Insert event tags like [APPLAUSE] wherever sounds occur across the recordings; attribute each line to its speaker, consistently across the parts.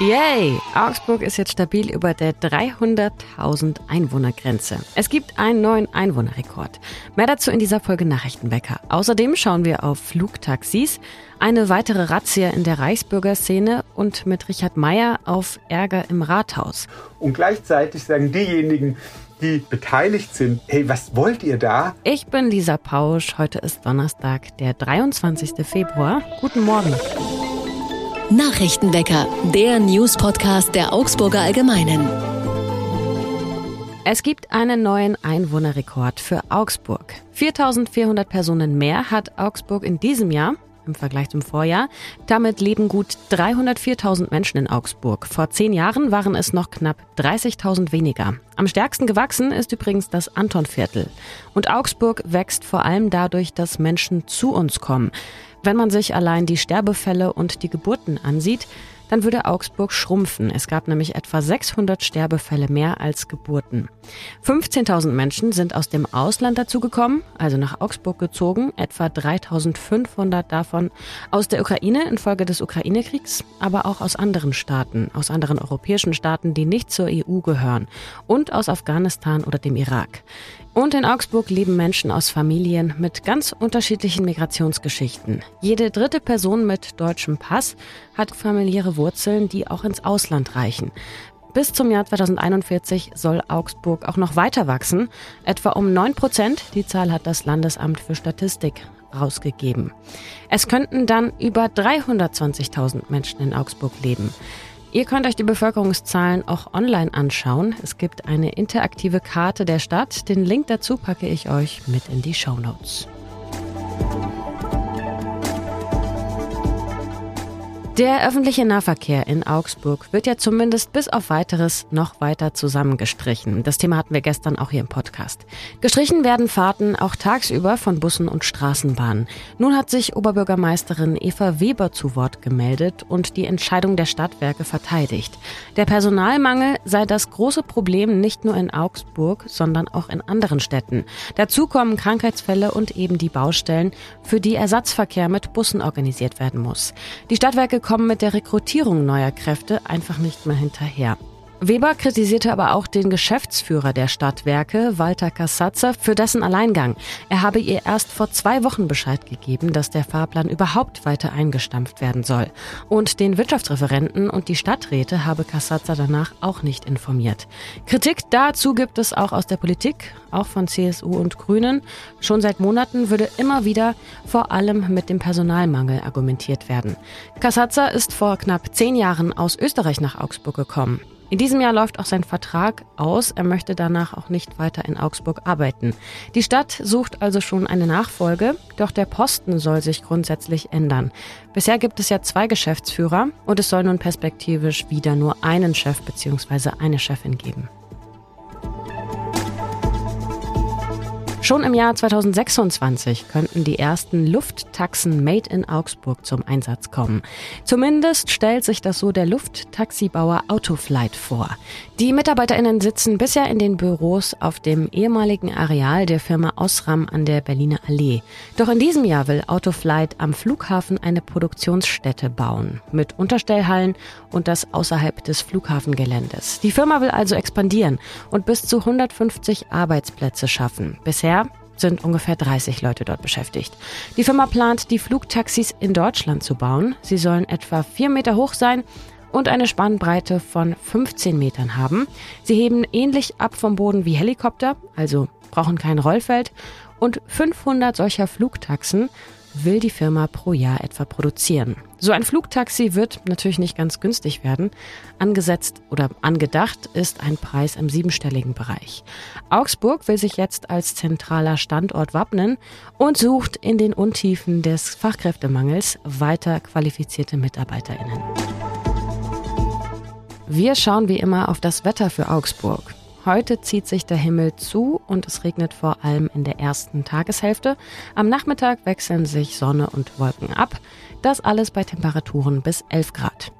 Speaker 1: Yay! Augsburg ist jetzt stabil über der 300.000 Einwohnergrenze. Es gibt einen neuen Einwohnerrekord. Mehr dazu in dieser Folge Nachrichtenwecker. Außerdem schauen wir auf Flugtaxis, eine weitere Razzia in der Reichsbürgerszene und mit Richard Meyer auf Ärger im Rathaus.
Speaker 2: Und gleichzeitig sagen diejenigen, die beteiligt sind, hey, was wollt ihr da?
Speaker 1: Ich bin Lisa Pausch. Heute ist Donnerstag, der 23. Februar. Guten Morgen.
Speaker 3: Nachrichtenwecker, der News-Podcast der Augsburger Allgemeinen.
Speaker 1: Es gibt einen neuen Einwohnerrekord für Augsburg. 4400 Personen mehr hat Augsburg in diesem Jahr im Vergleich zum Vorjahr. Damit leben gut 304.000 Menschen in Augsburg. Vor zehn Jahren waren es noch knapp 30.000 weniger. Am stärksten gewachsen ist übrigens das Antonviertel. Und Augsburg wächst vor allem dadurch, dass Menschen zu uns kommen. Wenn man sich allein die Sterbefälle und die Geburten ansieht, dann würde Augsburg schrumpfen. Es gab nämlich etwa 600 Sterbefälle mehr als Geburten. 15.000 Menschen sind aus dem Ausland dazugekommen, also nach Augsburg gezogen, etwa 3.500 davon aus der Ukraine infolge des Ukraine-Kriegs, aber auch aus anderen Staaten, aus anderen europäischen Staaten, die nicht zur EU gehören und aus Afghanistan oder dem Irak. Und in Augsburg leben Menschen aus Familien mit ganz unterschiedlichen Migrationsgeschichten. Jede dritte Person mit deutschem Pass hat familiäre Wurzeln, die auch ins Ausland reichen. Bis zum Jahr 2041 soll Augsburg auch noch weiter wachsen, etwa um 9 Prozent. Die Zahl hat das Landesamt für Statistik rausgegeben. Es könnten dann über 320.000 Menschen in Augsburg leben. Ihr könnt euch die Bevölkerungszahlen auch online anschauen. Es gibt eine interaktive Karte der Stadt. Den Link dazu packe ich euch mit in die Show Notes. Der öffentliche Nahverkehr in Augsburg wird ja zumindest bis auf weiteres noch weiter zusammengestrichen. Das Thema hatten wir gestern auch hier im Podcast. Gestrichen werden Fahrten auch tagsüber von Bussen und Straßenbahnen. Nun hat sich Oberbürgermeisterin Eva Weber zu Wort gemeldet und die Entscheidung der Stadtwerke verteidigt. Der Personalmangel sei das große Problem nicht nur in Augsburg, sondern auch in anderen Städten. Dazu kommen Krankheitsfälle und eben die Baustellen, für die Ersatzverkehr mit Bussen organisiert werden muss. Die Stadtwerke kommen mit der Rekrutierung neuer Kräfte einfach nicht mehr hinterher. Weber kritisierte aber auch den Geschäftsführer der Stadtwerke, Walter Kassatzer, für dessen Alleingang. Er habe ihr erst vor zwei Wochen Bescheid gegeben, dass der Fahrplan überhaupt weiter eingestampft werden soll. Und den Wirtschaftsreferenten und die Stadträte habe Kassatzer danach auch nicht informiert. Kritik dazu gibt es auch aus der Politik, auch von CSU und Grünen. Schon seit Monaten würde immer wieder vor allem mit dem Personalmangel argumentiert werden. Kassatzer ist vor knapp zehn Jahren aus Österreich nach Augsburg gekommen. In diesem Jahr läuft auch sein Vertrag aus. Er möchte danach auch nicht weiter in Augsburg arbeiten. Die Stadt sucht also schon eine Nachfolge, doch der Posten soll sich grundsätzlich ändern. Bisher gibt es ja zwei Geschäftsführer und es soll nun perspektivisch wieder nur einen Chef bzw. eine Chefin geben. Schon im Jahr 2026 könnten die ersten Lufttaxen made in Augsburg zum Einsatz kommen. Zumindest stellt sich das so der Lufttaxibauer Autoflight vor. Die MitarbeiterInnen sitzen bisher in den Büros auf dem ehemaligen Areal der Firma Osram an der Berliner Allee. Doch in diesem Jahr will Autoflight am Flughafen eine Produktionsstätte bauen mit Unterstellhallen und das außerhalb des Flughafengeländes. Die Firma will also expandieren und bis zu 150 Arbeitsplätze schaffen. Bisher sind ungefähr 30 Leute dort beschäftigt. Die Firma plant, die Flugtaxis in Deutschland zu bauen. Sie sollen etwa vier Meter hoch sein und eine Spannbreite von 15 Metern haben. Sie heben ähnlich ab vom Boden wie Helikopter, also brauchen kein Rollfeld. Und 500 solcher Flugtaxen will die Firma pro Jahr etwa produzieren. So ein Flugtaxi wird natürlich nicht ganz günstig werden. Angesetzt oder angedacht ist ein Preis im siebenstelligen Bereich. Augsburg will sich jetzt als zentraler Standort wappnen und sucht in den Untiefen des Fachkräftemangels weiter qualifizierte Mitarbeiterinnen. Wir schauen wie immer auf das Wetter für Augsburg. Heute zieht sich der Himmel zu und es regnet vor allem in der ersten Tageshälfte. Am Nachmittag wechseln sich Sonne und Wolken ab. Das alles bei Temperaturen bis 11 Grad.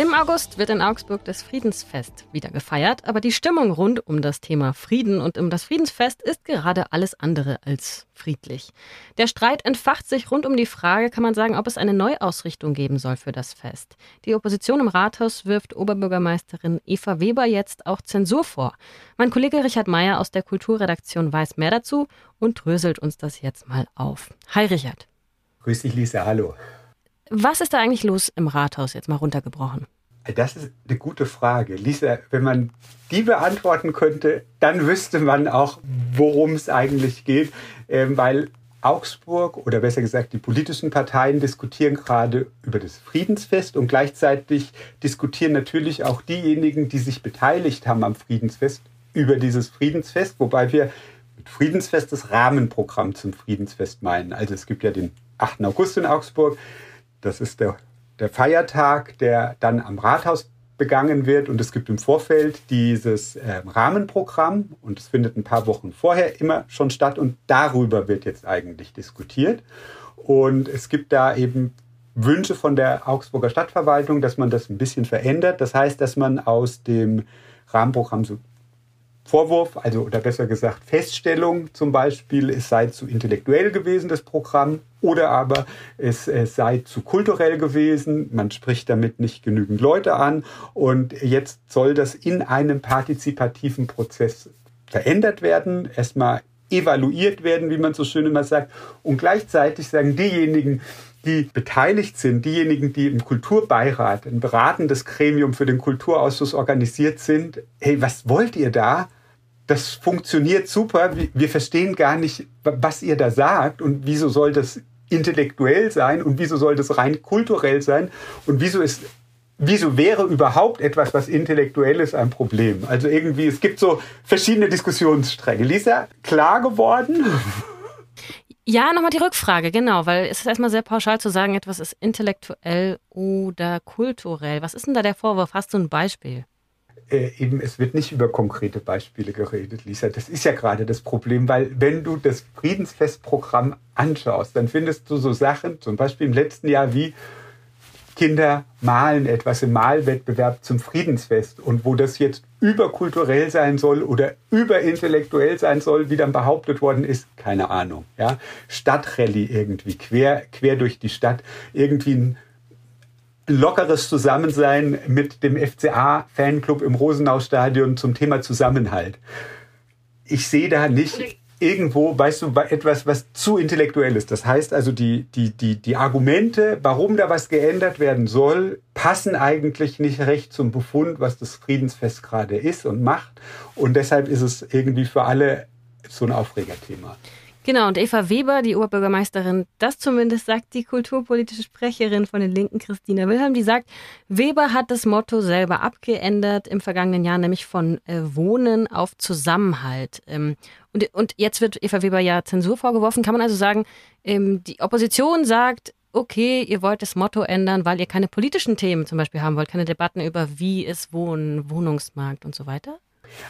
Speaker 1: Im August wird in Augsburg das Friedensfest wieder gefeiert, aber die Stimmung rund um das Thema Frieden und um das Friedensfest ist gerade alles andere als friedlich. Der Streit entfacht sich rund um die Frage, kann man sagen, ob es eine Neuausrichtung geben soll für das Fest. Die Opposition im Rathaus wirft Oberbürgermeisterin Eva Weber jetzt auch Zensur vor. Mein Kollege Richard Meyer aus der Kulturredaktion weiß mehr dazu und dröselt uns das jetzt mal auf. Hi Richard.
Speaker 2: Grüß dich, Lisa, hallo.
Speaker 1: Was ist da eigentlich los im Rathaus, jetzt mal runtergebrochen?
Speaker 2: Das ist eine gute Frage. Lisa, wenn man die beantworten könnte, dann wüsste man auch, worum es eigentlich geht. Ähm, weil Augsburg oder besser gesagt die politischen Parteien diskutieren gerade über das Friedensfest und gleichzeitig diskutieren natürlich auch diejenigen, die sich beteiligt haben am Friedensfest, über dieses Friedensfest, wobei wir mit Friedensfest das Rahmenprogramm zum Friedensfest meinen. Also es gibt ja den 8. August in Augsburg, das ist der, der Feiertag, der dann am Rathaus begangen wird. Und es gibt im Vorfeld dieses äh, Rahmenprogramm und es findet ein paar Wochen vorher immer schon statt und darüber wird jetzt eigentlich diskutiert. Und es gibt da eben Wünsche von der Augsburger Stadtverwaltung, dass man das ein bisschen verändert. Das heißt, dass man aus dem Rahmenprogramm so Vorwurf, also oder besser gesagt Feststellung zum Beispiel, es sei zu intellektuell gewesen, das Programm, oder aber es, es sei zu kulturell gewesen, man spricht damit nicht genügend Leute an und jetzt soll das in einem partizipativen Prozess verändert werden, erstmal evaluiert werden, wie man so schön immer sagt, und gleichzeitig sagen diejenigen, die beteiligt sind, diejenigen, die im Kulturbeirat, ein beratendes Gremium für den Kulturausschuss organisiert sind, hey, was wollt ihr da? das funktioniert super. Wir verstehen gar nicht, was ihr da sagt und wieso soll das intellektuell sein und wieso soll das rein kulturell sein und wieso ist wieso wäre überhaupt etwas, was intellektuell ist, ein Problem? Also irgendwie, es gibt so verschiedene Diskussionsstränge. Lisa, klar geworden? [LAUGHS]
Speaker 1: Ja, nochmal die Rückfrage, genau, weil es ist erstmal sehr pauschal zu sagen, etwas ist intellektuell oder kulturell. Was ist denn da der Vorwurf? Hast du ein Beispiel?
Speaker 2: Äh, eben, es wird nicht über konkrete Beispiele geredet, Lisa. Das ist ja gerade das Problem, weil wenn du das Friedensfestprogramm anschaust, dann findest du so Sachen, zum Beispiel im letzten Jahr wie Kinder malen etwas im Malwettbewerb zum Friedensfest und wo das jetzt überkulturell sein soll oder überintellektuell sein soll, wie dann behauptet worden ist, keine Ahnung. Ja? Stadtrallye irgendwie, quer, quer durch die Stadt, irgendwie ein lockeres Zusammensein mit dem FCA-Fanclub im Rosenau-Stadion zum Thema Zusammenhalt. Ich sehe da nicht irgendwo, weißt du, etwas, was zu intellektuell ist. Das heißt also, die, die, die, die Argumente, warum da was geändert werden soll, passen eigentlich nicht recht zum Befund, was das Friedensfest gerade ist und macht. Und deshalb ist es irgendwie für alle so ein Aufregerthema.
Speaker 1: Genau, und Eva Weber, die Oberbürgermeisterin, das zumindest sagt die kulturpolitische Sprecherin von den Linken, Christina Wilhelm, die sagt, Weber hat das Motto selber abgeändert im vergangenen Jahr, nämlich von äh, Wohnen auf Zusammenhalt. Ähm, und, und jetzt wird Eva Weber ja Zensur vorgeworfen. Kann man also sagen, ähm, die Opposition sagt, okay, ihr wollt das Motto ändern, weil ihr keine politischen Themen zum Beispiel haben wollt, keine Debatten über wie ist Wohnen, Wohnungsmarkt und so weiter?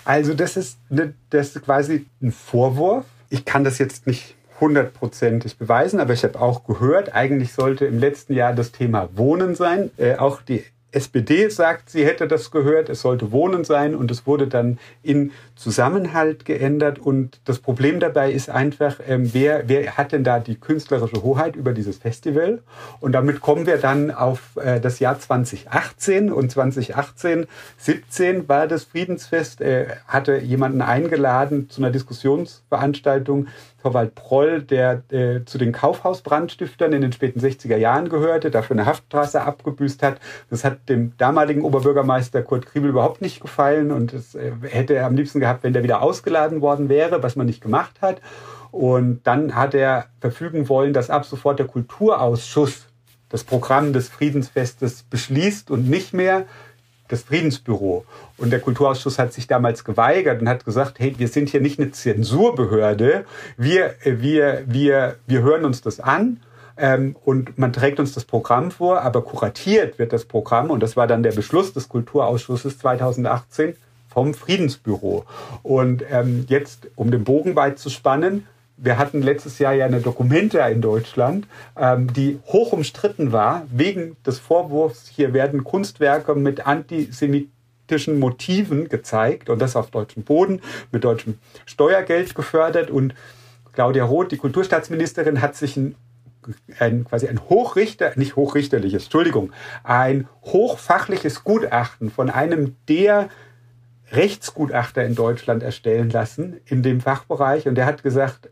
Speaker 2: Also das ist, ne, das ist quasi ein Vorwurf ich kann das jetzt nicht hundertprozentig beweisen, aber ich habe auch gehört, eigentlich sollte im letzten Jahr das Thema Wohnen sein. Äh, auch die SPD sagt, sie hätte das gehört, es sollte Wohnen sein und es wurde dann in Zusammenhalt geändert. Und das Problem dabei ist einfach, ähm, wer, wer hat denn da die künstlerische Hoheit über dieses Festival? Und damit kommen wir dann auf äh, das Jahr 2018 und 2018, 17 war das Friedensfest, äh, hatte jemanden eingeladen zu einer Diskussionsveranstaltung, Torwald Proll, der äh, zu den Kaufhausbrandstiftern in den späten 60er Jahren gehörte, dafür eine Haftstraße abgebüßt hat. Das hat dem damaligen Oberbürgermeister Kurt Kriebel überhaupt nicht gefallen und das äh, hätte er am liebsten gehabt, wenn der wieder ausgeladen worden wäre, was man nicht gemacht hat. Und dann hat er verfügen wollen, dass ab sofort der Kulturausschuss das Programm des Friedensfestes beschließt und nicht mehr das Friedensbüro. Und der Kulturausschuss hat sich damals geweigert und hat gesagt, hey, wir sind hier nicht eine Zensurbehörde, wir, wir, wir, wir hören uns das an ähm, und man trägt uns das Programm vor, aber kuratiert wird das Programm und das war dann der Beschluss des Kulturausschusses 2018 vom Friedensbüro. Und ähm, jetzt, um den Bogen weit zu spannen, wir hatten letztes Jahr ja eine Dokumenta in Deutschland, ähm, die hoch umstritten war, wegen des Vorwurfs, hier werden Kunstwerke mit antisemitischen Motiven gezeigt und das auf deutschem Boden, mit deutschem Steuergeld gefördert. Und Claudia Roth, die Kulturstaatsministerin, hat sich ein ein, quasi ein Hochrichter, nicht hochrichterliches, Entschuldigung, ein hochfachliches Gutachten von einem der Rechtsgutachter in Deutschland erstellen lassen in dem Fachbereich und der hat gesagt,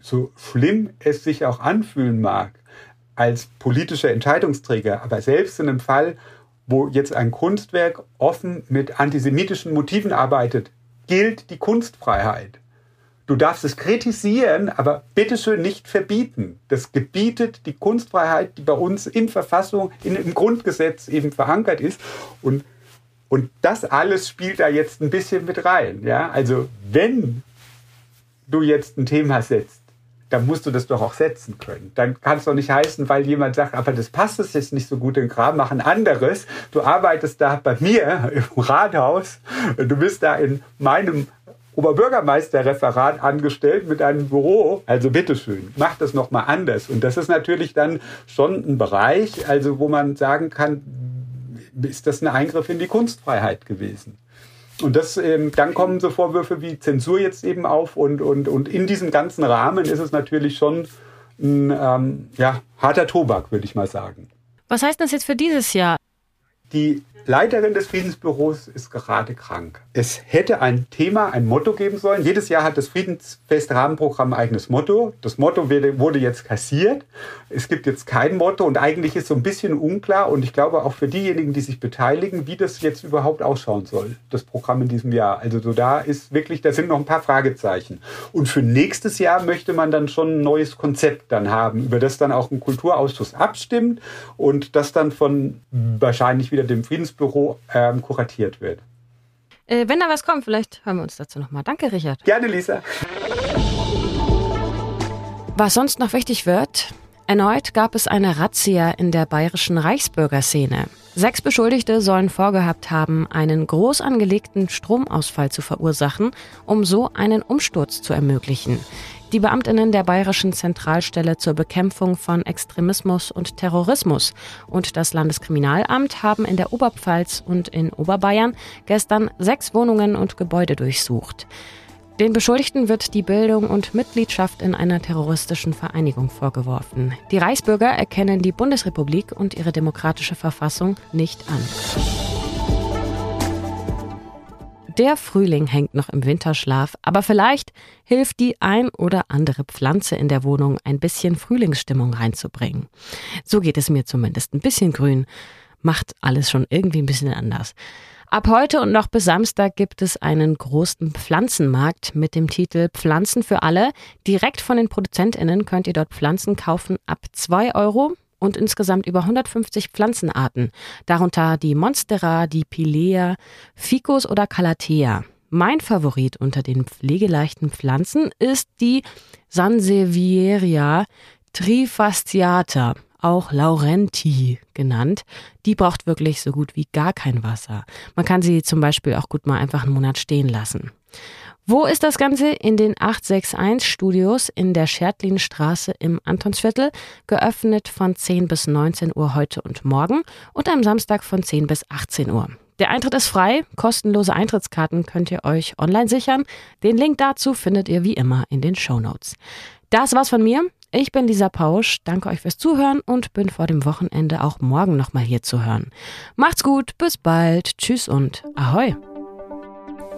Speaker 2: so schlimm es sich auch anfühlen mag als politischer Entscheidungsträger, aber selbst in einem Fall, wo jetzt ein Kunstwerk offen mit antisemitischen Motiven arbeitet, gilt die Kunstfreiheit. Du darfst es kritisieren, aber bitteschön nicht verbieten. Das gebietet die Kunstfreiheit, die bei uns in Verfassung, in, im Grundgesetz eben verankert ist. Und und das alles spielt da jetzt ein bisschen mit rein. Ja? Also wenn du jetzt ein Thema setzt, dann musst du das doch auch setzen können. Dann kann es doch nicht heißen, weil jemand sagt, aber das passt es jetzt nicht so gut in Kram, mach ein anderes. Du arbeitest da bei mir [LAUGHS] im Rathaus, du bist da in meinem Oberbürgermeisterreferat angestellt mit einem Büro. Also bitteschön, mach das nochmal anders. Und das ist natürlich dann schon ein Bereich, also wo man sagen kann, ist das ein Eingriff in die Kunstfreiheit gewesen. Und das, ähm, dann kommen so Vorwürfe wie Zensur jetzt eben auf und, und, und in diesem ganzen Rahmen ist es natürlich schon ein ähm, ja, harter Tobak, würde ich mal sagen.
Speaker 1: Was heißt das jetzt für dieses Jahr?
Speaker 2: Die Leiterin des Friedensbüros ist gerade krank. Es hätte ein Thema, ein Motto geben sollen. Jedes Jahr hat das Friedensfest-Rahmenprogramm ein eigenes Motto. Das Motto wurde jetzt kassiert. Es gibt jetzt kein Motto und eigentlich ist so ein bisschen unklar und ich glaube auch für diejenigen, die sich beteiligen, wie das jetzt überhaupt ausschauen soll, das Programm in diesem Jahr. Also so da ist wirklich, da sind noch ein paar Fragezeichen. Und für nächstes Jahr möchte man dann schon ein neues Konzept dann haben, über das dann auch ein Kulturausschuss abstimmt und das dann von wahrscheinlich wieder dem Büro ähm, kuratiert wird.
Speaker 1: Äh, wenn da was kommt, vielleicht hören wir uns dazu nochmal. Danke, Richard.
Speaker 2: Gerne, Lisa.
Speaker 1: Was sonst noch wichtig wird, erneut gab es eine Razzia in der bayerischen Reichsbürgerszene. Sechs Beschuldigte sollen vorgehabt haben, einen groß angelegten Stromausfall zu verursachen, um so einen Umsturz zu ermöglichen. Die Beamtinnen der Bayerischen Zentralstelle zur Bekämpfung von Extremismus und Terrorismus und das Landeskriminalamt haben in der Oberpfalz und in Oberbayern gestern sechs Wohnungen und Gebäude durchsucht. Den Beschuldigten wird die Bildung und Mitgliedschaft in einer terroristischen Vereinigung vorgeworfen. Die Reichsbürger erkennen die Bundesrepublik und ihre demokratische Verfassung nicht an. Der Frühling hängt noch im Winterschlaf, aber vielleicht hilft die ein oder andere Pflanze in der Wohnung ein bisschen Frühlingsstimmung reinzubringen. So geht es mir zumindest. Ein bisschen grün macht alles schon irgendwie ein bisschen anders. Ab heute und noch bis Samstag gibt es einen großen Pflanzenmarkt mit dem Titel Pflanzen für alle. Direkt von den ProduzentInnen könnt ihr dort Pflanzen kaufen ab zwei Euro und insgesamt über 150 Pflanzenarten, darunter die Monstera, die Pilea, Ficus oder Calathea. Mein Favorit unter den pflegeleichten Pflanzen ist die Sansevieria trifasciata, auch Laurenti genannt. Die braucht wirklich so gut wie gar kein Wasser. Man kann sie zum Beispiel auch gut mal einfach einen Monat stehen lassen. Wo ist das Ganze? In den 861 Studios in der Schertlinstraße im Antonsviertel, geöffnet von 10 bis 19 Uhr heute und morgen und am Samstag von 10 bis 18 Uhr. Der Eintritt ist frei, kostenlose Eintrittskarten könnt ihr euch online sichern. Den Link dazu findet ihr wie immer in den Show Notes. Das war's von mir. Ich bin Lisa Pausch, danke euch fürs Zuhören und bin vor dem Wochenende auch morgen nochmal hier zu hören. Macht's gut, bis bald, tschüss und ahoi.